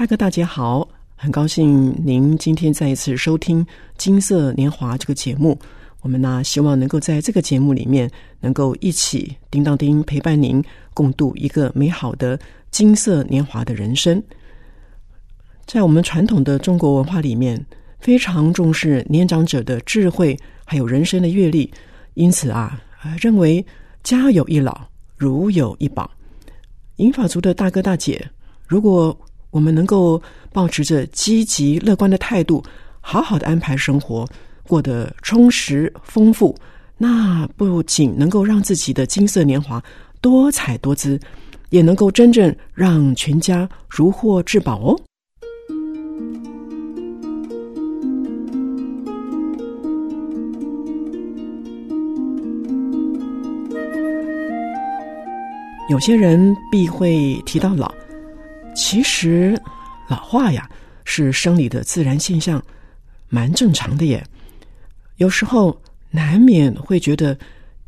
大哥大姐好，很高兴您今天再一次收听《金色年华》这个节目。我们呢，希望能够在这个节目里面，能够一起叮当叮陪伴您，共度一个美好的金色年华的人生。在我们传统的中国文化里面，非常重视年长者的智慧，还有人生的阅历，因此啊，认为家有一老，如有一宝。银发族的大哥大姐，如果我们能够保持着积极乐观的态度，好好的安排生活，过得充实丰富，那不仅能够让自己的金色年华多彩多姿，也能够真正让全家如获至宝哦。有些人必会提到老。其实，老化呀是生理的自然现象，蛮正常的耶。有时候难免会觉得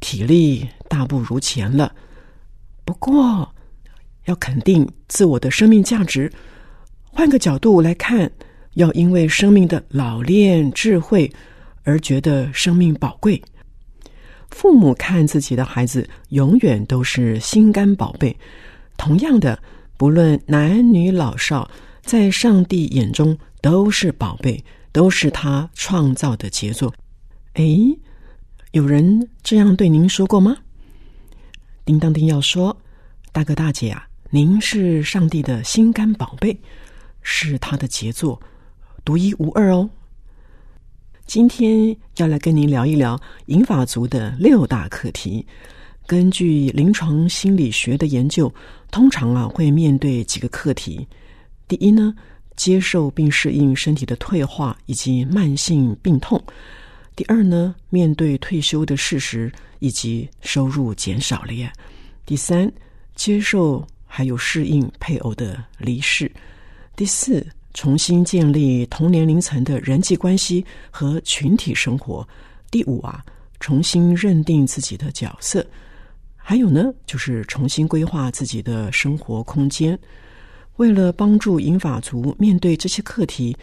体力大不如前了，不过要肯定自我的生命价值。换个角度来看，要因为生命的老练智慧而觉得生命宝贵。父母看自己的孩子，永远都是心肝宝贝。同样的。不论男女老少，在上帝眼中都是宝贝，都是他创造的杰作。哎，有人这样对您说过吗？叮当叮要说，大哥大姐啊，您是上帝的心肝宝贝，是他的杰作，独一无二哦。今天要来跟您聊一聊银法族的六大课题。根据临床心理学的研究，通常啊会面对几个课题。第一呢，接受并适应身体的退化以及慢性病痛；第二呢，面对退休的事实以及收入减少了；第三，接受还有适应配偶的离世；第四，重新建立同年龄层的人际关系和群体生活；第五啊，重新认定自己的角色。还有呢，就是重新规划自己的生活空间。为了帮助银发族面对这些课题，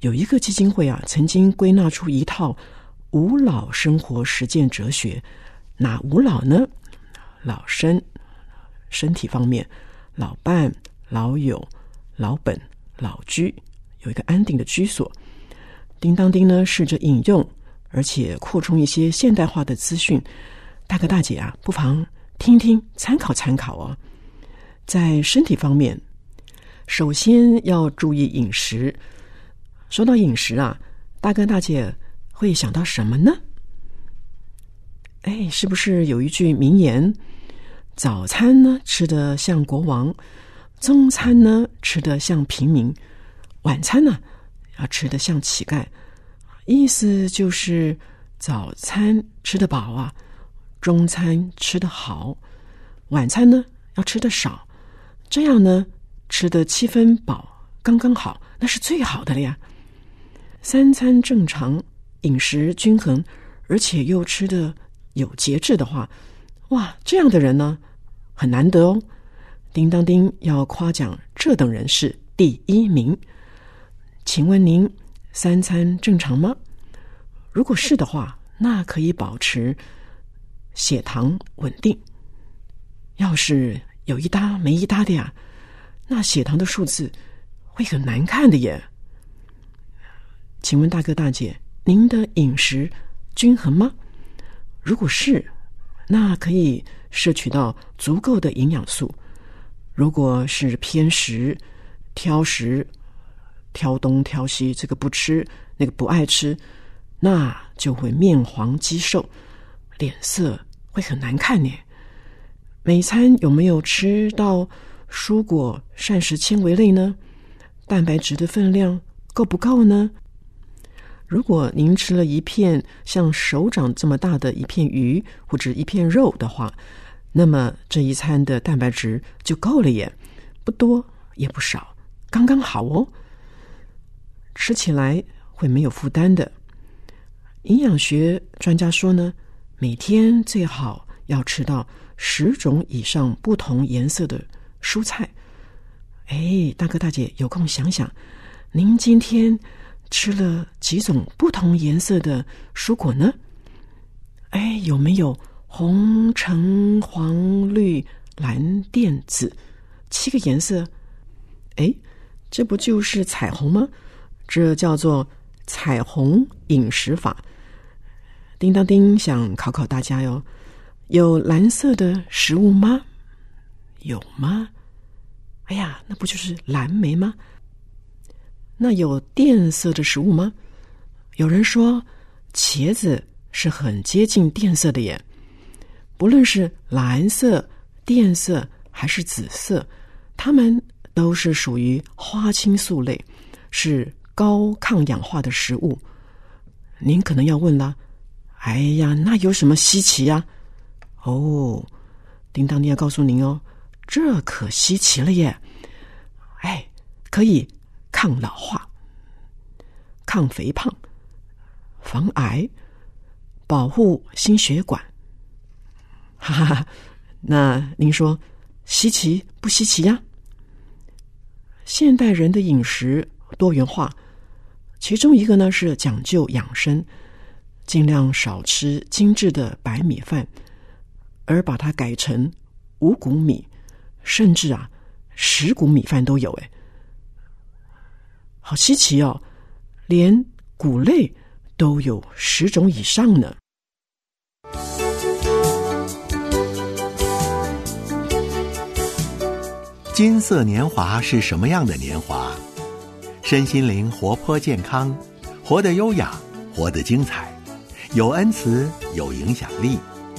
有一个基金会啊，曾经归纳出一套五老生活实践哲学。哪五老呢？老身身体方面，老伴、老友、老本、老居，有一个安定的居所。叮当叮呢，试着引用，而且扩充一些现代化的资讯。大哥大姐啊，不妨。听听，参考参考哦。在身体方面，首先要注意饮食。说到饮食啊，大哥大姐会想到什么呢？哎，是不是有一句名言：早餐呢吃的像国王，中餐呢吃的像平民，晚餐呢要吃的像乞丐。意思就是早餐吃得饱啊。中餐吃得好，晚餐呢要吃的少，这样呢吃的七分饱刚刚好，那是最好的了呀。三餐正常，饮食均衡，而且又吃的有节制的话，哇，这样的人呢很难得哦。叮当叮要夸奖这等人是第一名。请问您三餐正常吗？如果是的话，那可以保持。血糖稳定，要是有一搭没一搭的呀，那血糖的数字会很难看的耶。请问大哥大姐，您的饮食均衡吗？如果是，那可以摄取到足够的营养素。如果是偏食、挑食、挑东挑西，这个不吃，那个不爱吃，那就会面黄肌瘦。脸色会很难看呢。每餐有没有吃到蔬果、膳食纤维类呢？蛋白质的分量够不够呢？如果您吃了一片像手掌这么大的一片鱼或者一片肉的话，那么这一餐的蛋白质就够了耶，不多也不少，刚刚好哦。吃起来会没有负担的。营养学专家说呢，每天最好要吃到十种以上不同颜色的蔬菜。哎，大哥大姐有空想想，您今天吃了几种不同颜色的蔬果呢？哎，有没有红、橙、黄、绿、蓝、靛、紫七个颜色？哎，这不就是彩虹吗？这叫做彩虹饮食法。叮当叮，想考考大家哟，有蓝色的食物吗？有吗？哎呀，那不就是蓝莓吗？那有靛色的食物吗？有人说茄子是很接近靛色的耶。不论是蓝色、靛色还是紫色，它们都是属于花青素类，是高抗氧化的食物。您可能要问了，哎呀，那有什么稀奇呀？哦，叮当，你要告诉您哦。这可稀奇了耶！哎，可以抗老化、抗肥胖、防癌、保护心血管。哈哈哈！那您说稀奇不稀奇呀？现代人的饮食多元化，其中一个呢是讲究养生，尽量少吃精致的白米饭，而把它改成五谷米。甚至啊，十谷米饭都有哎，好稀奇哦！连谷类都有十种以上呢。金色年华是什么样的年华？身心灵活泼健康，活得优雅，活得精彩，有恩慈，有影响力，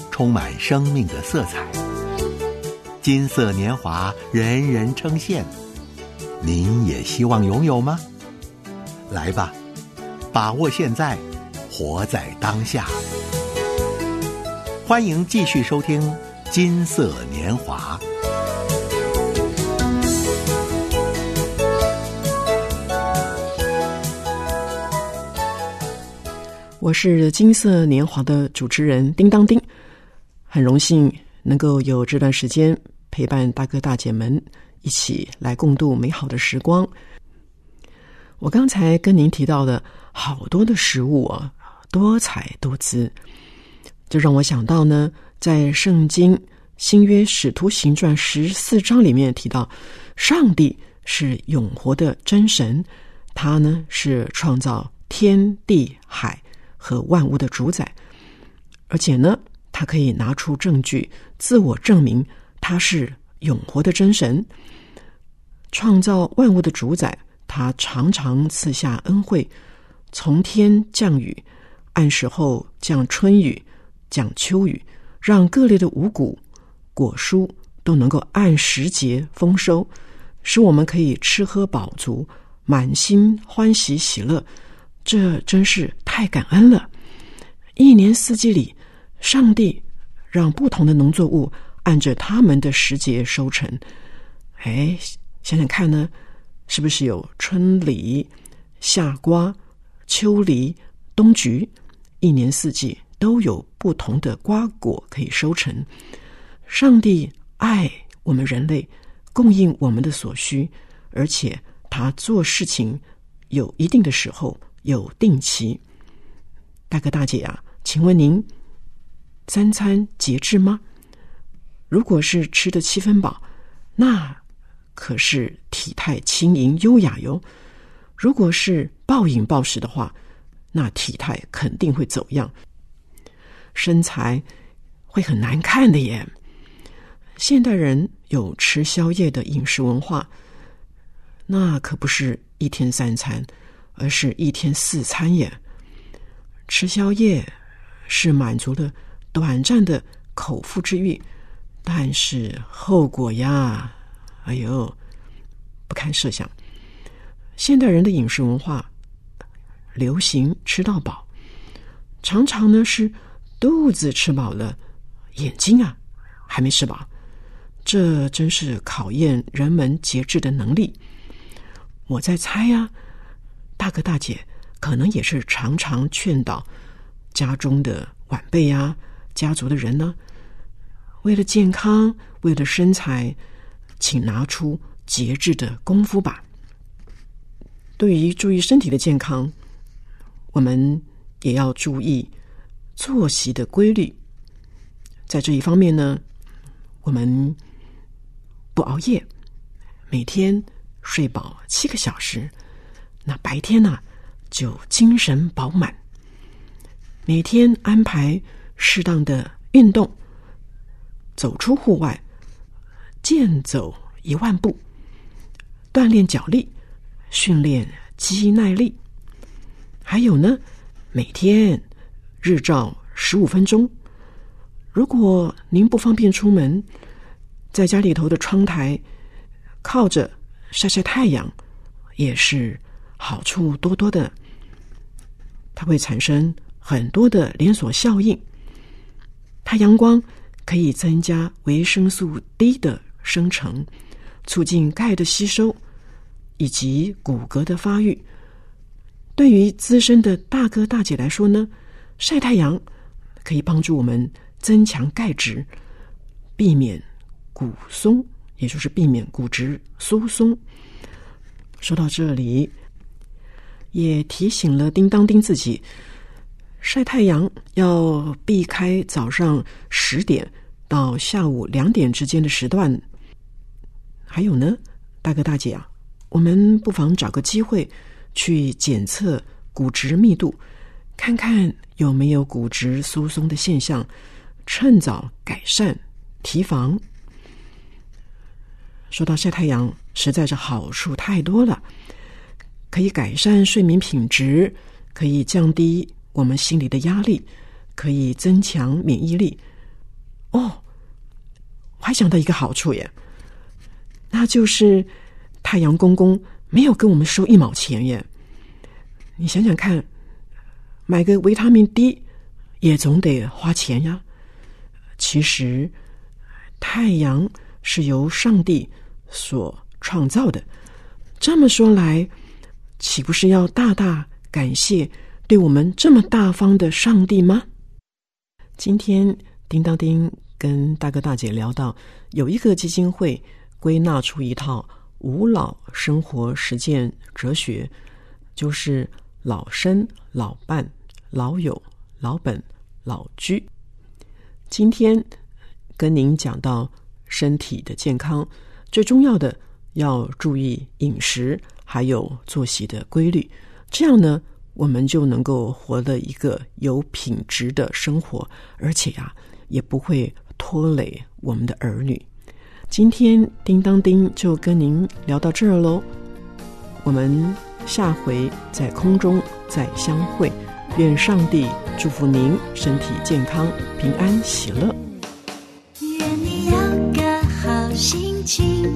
充满生命的色彩。金色年华，人人称羡。您也希望拥有吗？来吧，把握现在，活在当下。欢迎继续收听《金色年华》。我是《金色年华》的主持人叮当叮，很荣幸能够有这段时间。陪伴大哥大姐们一起来共度美好的时光。我刚才跟您提到的好多的食物啊，多彩多姿，就让我想到呢，在圣经新约使徒行传十四章里面提到，上帝是永活的真神，他呢是创造天地海和万物的主宰，而且呢，他可以拿出证据自我证明。他是永活的真神，创造万物的主宰。他常常赐下恩惠，从天降雨，按时候降春雨、降秋雨，让各类的五谷、果蔬都能够按时节丰收，使我们可以吃喝饱足，满心欢喜喜乐。这真是太感恩了！一年四季里，上帝让不同的农作物。按着他们的时节收成，哎，想想看呢，是不是有春梨、夏瓜、秋梨、冬菊，一年四季都有不同的瓜果可以收成？上帝爱我们人类，供应我们的所需，而且他做事情有一定的时候，有定期。大哥大姐啊，请问您三餐节制吗？如果是吃的七分饱，那可是体态轻盈优雅哟；如果是暴饮暴食的话，那体态肯定会走样，身材会很难看的耶。现代人有吃宵夜的饮食文化，那可不是一天三餐，而是一天四餐耶。吃宵夜是满足了短暂的。口腹之欲，但是后果呀，哎呦，不堪设想。现代人的饮食文化流行吃到饱，常常呢是肚子吃饱了，眼睛啊还没吃饱，这真是考验人们节制的能力。我在猜呀，大哥大姐可能也是常常劝导家中的晚辈呀、家族的人呢，为了健康，为了身材，请拿出节制的功夫吧。对于注意身体的健康，我们也要注意作息的规律。在这一方面呢，我们不熬夜，每天睡饱七个小时，那白天呢就精神饱满。每天安排适当的运动，走出户外，健走一万步，锻炼脚力。训练肌耐力，还有呢，每天日照十五分钟。如果您不方便出门，在家里头的窗台靠着晒晒太阳，也是好处多多的。它会产生很多的连锁效应。太阳光可以增加维生素 D 的生成，促进钙的吸收。以及骨骼的发育，对于资深的大哥大姐来说呢，晒太阳可以帮助我们增强钙质，避免骨松，也就是避免骨质疏松。说到这里，也提醒了叮当丁自己，晒太阳要避开早上十点到下午两点之间的时段。还有呢，大哥大姐啊。我们不妨找个机会去检测骨质密度，看看有没有骨质疏松的现象，趁早改善提防。说到晒太阳，实在是好处太多了，可以改善睡眠品质，可以降低我们心理的压力，可以增强免疫力。哦，我还想到一个好处耶，那就是。太阳公公没有跟我们收一毛钱耶！你想想看，买个维他命 D 也总得花钱呀。其实，太阳是由上帝所创造的。这么说来，岂不是要大大感谢对我们这么大方的上帝吗？今天叮当叮跟大哥大姐聊到，有一个基金会归纳出一套。五老生活实践哲学，就是老生、老伴、老友、老本、老居。今天跟您讲到身体的健康，最重要的要注意饮食，还有作息的规律。这样呢，我们就能够活得一个有品质的生活，而且呀，也不会拖累我们的儿女。今天叮当叮就跟您聊到这儿喽，我们下回在空中再相会，愿上帝祝福您身体健康、平安喜乐。愿你有个好心情，